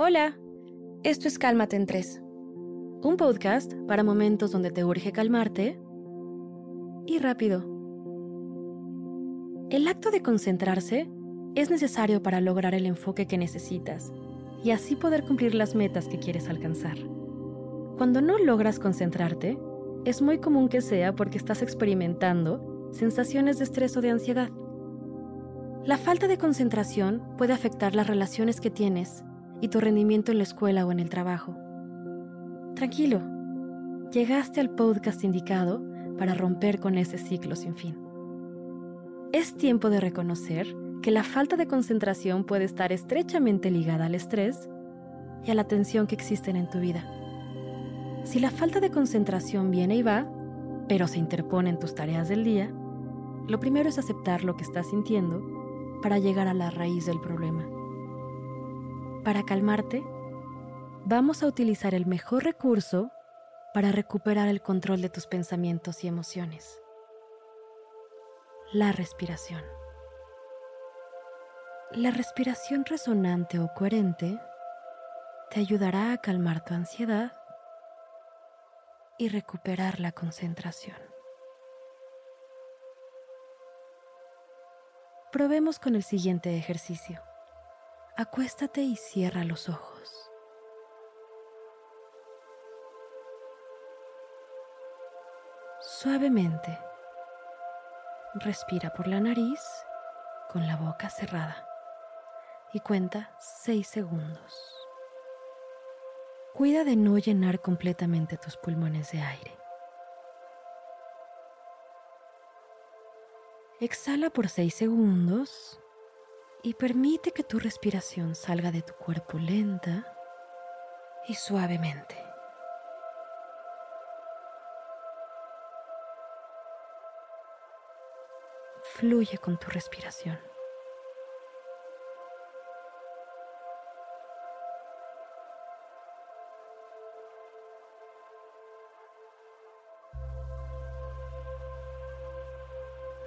Hola, esto es Cálmate en Tres, un podcast para momentos donde te urge calmarte y rápido. El acto de concentrarse es necesario para lograr el enfoque que necesitas y así poder cumplir las metas que quieres alcanzar. Cuando no logras concentrarte, es muy común que sea porque estás experimentando sensaciones de estrés o de ansiedad. La falta de concentración puede afectar las relaciones que tienes y tu rendimiento en la escuela o en el trabajo. Tranquilo, llegaste al podcast indicado para romper con ese ciclo sin fin. Es tiempo de reconocer que la falta de concentración puede estar estrechamente ligada al estrés y a la tensión que existen en tu vida. Si la falta de concentración viene y va, pero se interpone en tus tareas del día, lo primero es aceptar lo que estás sintiendo para llegar a la raíz del problema. Para calmarte, vamos a utilizar el mejor recurso para recuperar el control de tus pensamientos y emociones. La respiración. La respiración resonante o coherente te ayudará a calmar tu ansiedad y recuperar la concentración. Probemos con el siguiente ejercicio. Acuéstate y cierra los ojos. Suavemente, respira por la nariz con la boca cerrada y cuenta 6 segundos. Cuida de no llenar completamente tus pulmones de aire. Exhala por 6 segundos y permite que tu respiración salga de tu cuerpo lenta y suavemente. Fluye con tu respiración.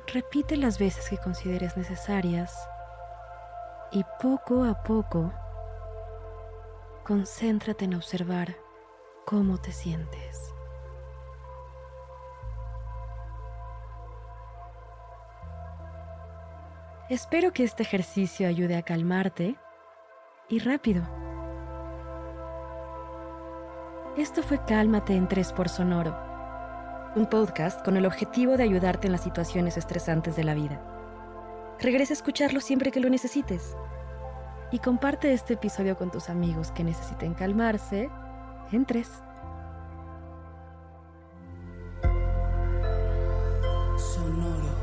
Repite las veces que consideres necesarias y poco a poco concéntrate en observar cómo te sientes. Espero que este ejercicio ayude a calmarte y rápido. Esto fue Cálmate en tres por Sonoro un podcast con el objetivo de ayudarte en las situaciones estresantes de la vida. Regresa a escucharlo siempre que lo necesites. Y comparte este episodio con tus amigos que necesiten calmarse en tres. Sonoro.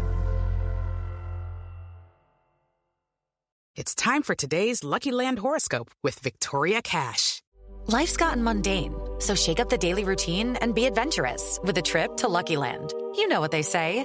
It's time for today's Lucky Land horoscope with Victoria Cash. Life's gotten mundane, so shake up the daily routine and be adventurous with a trip to Lucky Land. You know what they say.